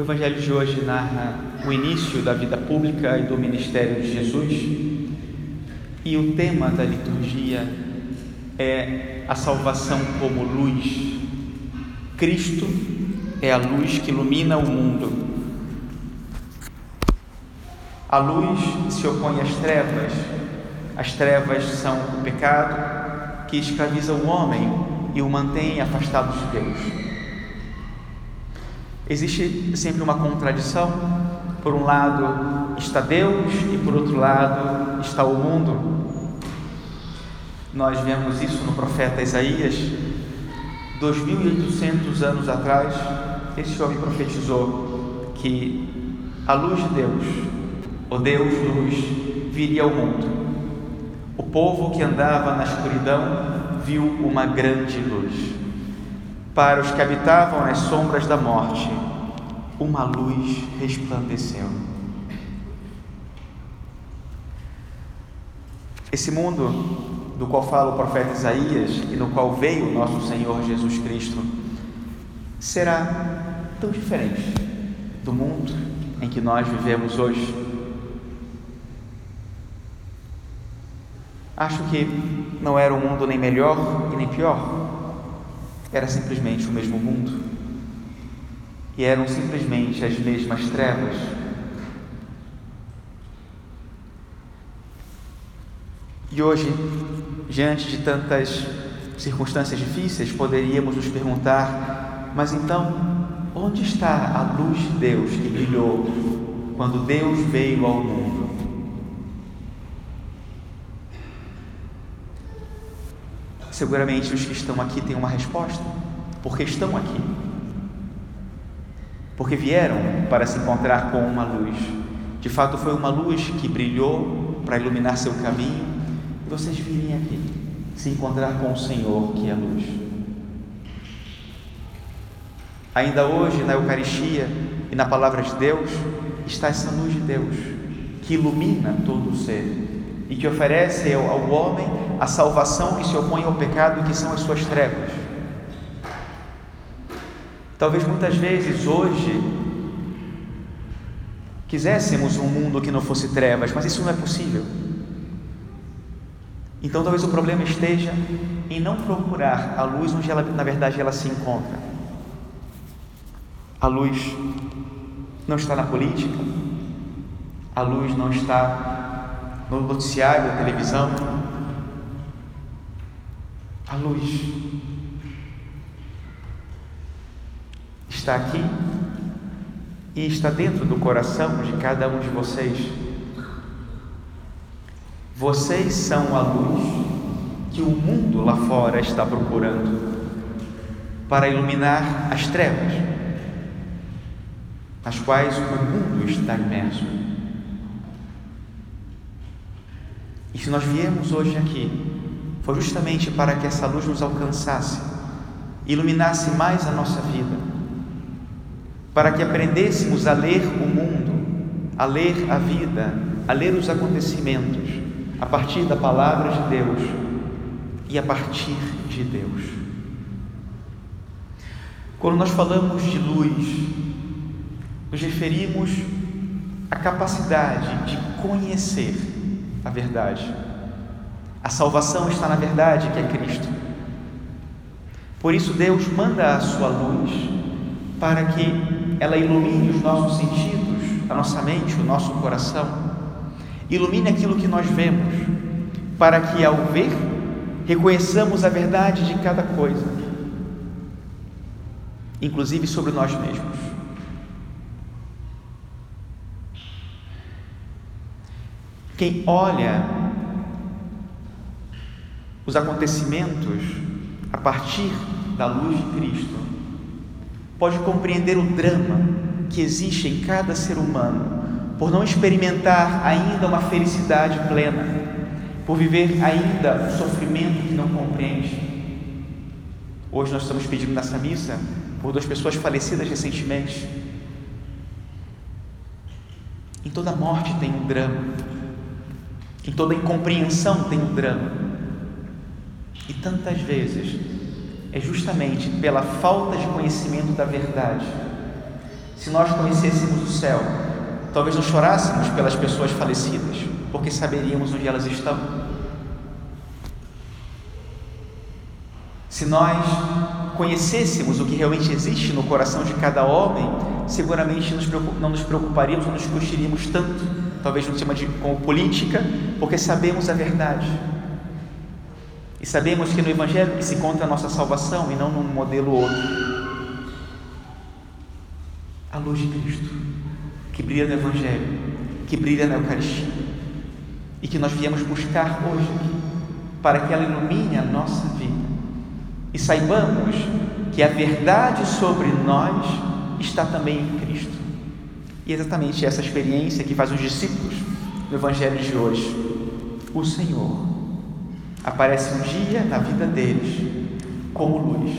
O Evangelho de hoje narra o início da vida pública e do ministério de Jesus, e o tema da liturgia é a salvação como luz. Cristo é a luz que ilumina o mundo. A luz se opõe às trevas. As trevas são o pecado que escraviza o homem e o mantém afastado de Deus. Existe sempre uma contradição. Por um lado está Deus e por outro lado está o mundo. Nós vemos isso no profeta Isaías. 2.800 anos atrás, esse homem profetizou que a luz de Deus, o Deus luz, viria ao mundo. O povo que andava na escuridão viu uma grande luz. Para os que habitavam nas sombras da morte, uma luz resplandeceu. Esse mundo do qual fala o profeta Isaías e no qual veio o nosso Senhor Jesus Cristo será tão diferente do mundo em que nós vivemos hoje. Acho que não era um mundo nem melhor e nem pior, era simplesmente o mesmo mundo. E eram simplesmente as mesmas trevas. E hoje, diante de tantas circunstâncias difíceis, poderíamos nos perguntar: mas então, onde está a luz de Deus que brilhou quando Deus veio ao mundo? Seguramente os que estão aqui têm uma resposta, porque estão aqui. Porque vieram para se encontrar com uma luz. De fato, foi uma luz que brilhou para iluminar seu caminho e vocês virem aqui se encontrar com o Senhor, que é a luz. Ainda hoje, na Eucaristia e na Palavra de Deus, está essa luz de Deus que ilumina todo o ser e que oferece ao homem a salvação que se opõe ao pecado, que são as suas trevas. Talvez muitas vezes hoje quiséssemos um mundo que não fosse trevas, mas isso não é possível. Então talvez o problema esteja em não procurar a luz onde ela, na verdade ela se encontra. A luz não está na política, a luz não está no noticiário, na televisão, a luz está aqui e está dentro do coração de cada um de vocês. Vocês são a luz que o mundo lá fora está procurando para iluminar as trevas nas quais o mundo está imerso. E se nós viemos hoje aqui foi justamente para que essa luz nos alcançasse, iluminasse mais a nossa vida, para que aprendêssemos a ler o mundo, a ler a vida, a ler os acontecimentos a partir da palavra de Deus e a partir de Deus. Quando nós falamos de luz, nos referimos à capacidade de conhecer a verdade a salvação está na verdade, que é Cristo. Por isso, Deus manda a sua luz para que ela ilumine os nossos sentidos, a nossa mente, o nosso coração. Ilumine aquilo que nós vemos, para que ao ver, reconheçamos a verdade de cada coisa, inclusive sobre nós mesmos. Quem olha os acontecimentos a partir da luz de Cristo, pode compreender o drama que existe em cada ser humano por não experimentar ainda uma felicidade plena, por viver ainda um sofrimento que não compreende. Hoje nós estamos pedindo nessa missa por duas pessoas falecidas recentemente. Em toda morte tem um drama, em toda incompreensão tem um drama. E tantas vezes é justamente pela falta de conhecimento da verdade, Se nós conhecêssemos o céu, talvez não chorássemos pelas pessoas falecidas, porque saberíamos onde elas estão. Se nós conhecêssemos o que realmente existe no coração de cada homem, seguramente não nos preocuparíamos, não nos discutiríamos tanto, talvez não chama de como política, porque sabemos a verdade. E sabemos que no Evangelho que se encontra a nossa salvação e não num modelo outro. A luz de Cristo, que brilha no Evangelho, que brilha na Eucaristia, e que nós viemos buscar hoje aqui, para que ela ilumine a nossa vida e saibamos que a verdade sobre nós está também em Cristo. E é exatamente essa experiência que faz os discípulos no Evangelho de hoje. O Senhor aparece um dia na vida deles como luz,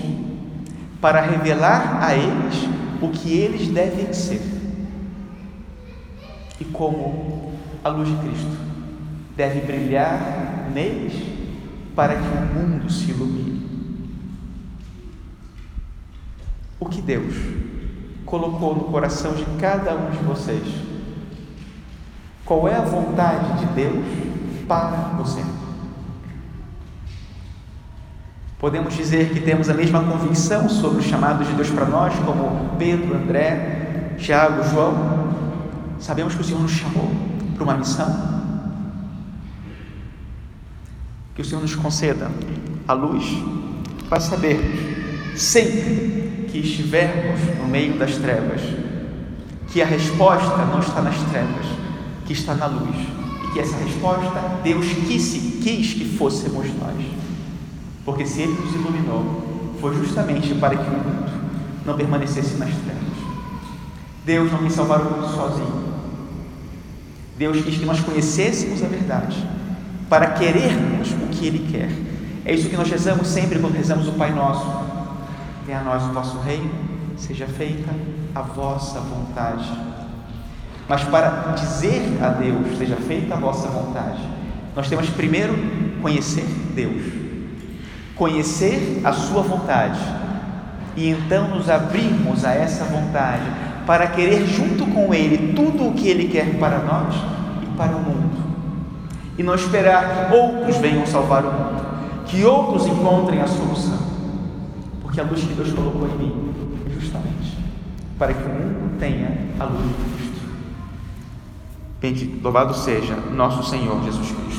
para revelar a eles o que eles devem ser. E como a luz de Cristo deve brilhar neles para que o mundo se ilumine. o que Deus colocou no coração de cada um de vocês. Qual é a vontade de Deus para você? Podemos dizer que temos a mesma convicção sobre o chamado de Deus para nós, como Pedro, André, Tiago, João. Sabemos que o Senhor nos chamou para uma missão. Que o Senhor nos conceda a luz para saber sempre que estivermos no meio das trevas, que a resposta não está nas trevas, que está na luz, e que essa resposta Deus quis, quis que fôssemos nós, porque se Ele nos iluminou, foi justamente para que o mundo não permanecesse nas trevas. Deus não quis salvar o mundo sozinho. Deus quis que nós conhecêssemos a verdade, para querermos o que Ele quer. É isso que nós rezamos sempre quando rezamos o Pai Nosso Venha a nós o vosso reino, seja feita a vossa vontade. Mas para dizer a Deus, seja feita a vossa vontade, nós temos primeiro conhecer Deus, conhecer a Sua vontade, e então nos abrirmos a essa vontade para querer junto com Ele tudo o que Ele quer para nós e para o mundo, e não esperar que outros venham salvar o mundo, que outros encontrem a solução porque a luz que Deus colocou em mim é justamente para que o mundo tenha a luz de Cristo. Bendito, louvado seja nosso Senhor Jesus Cristo.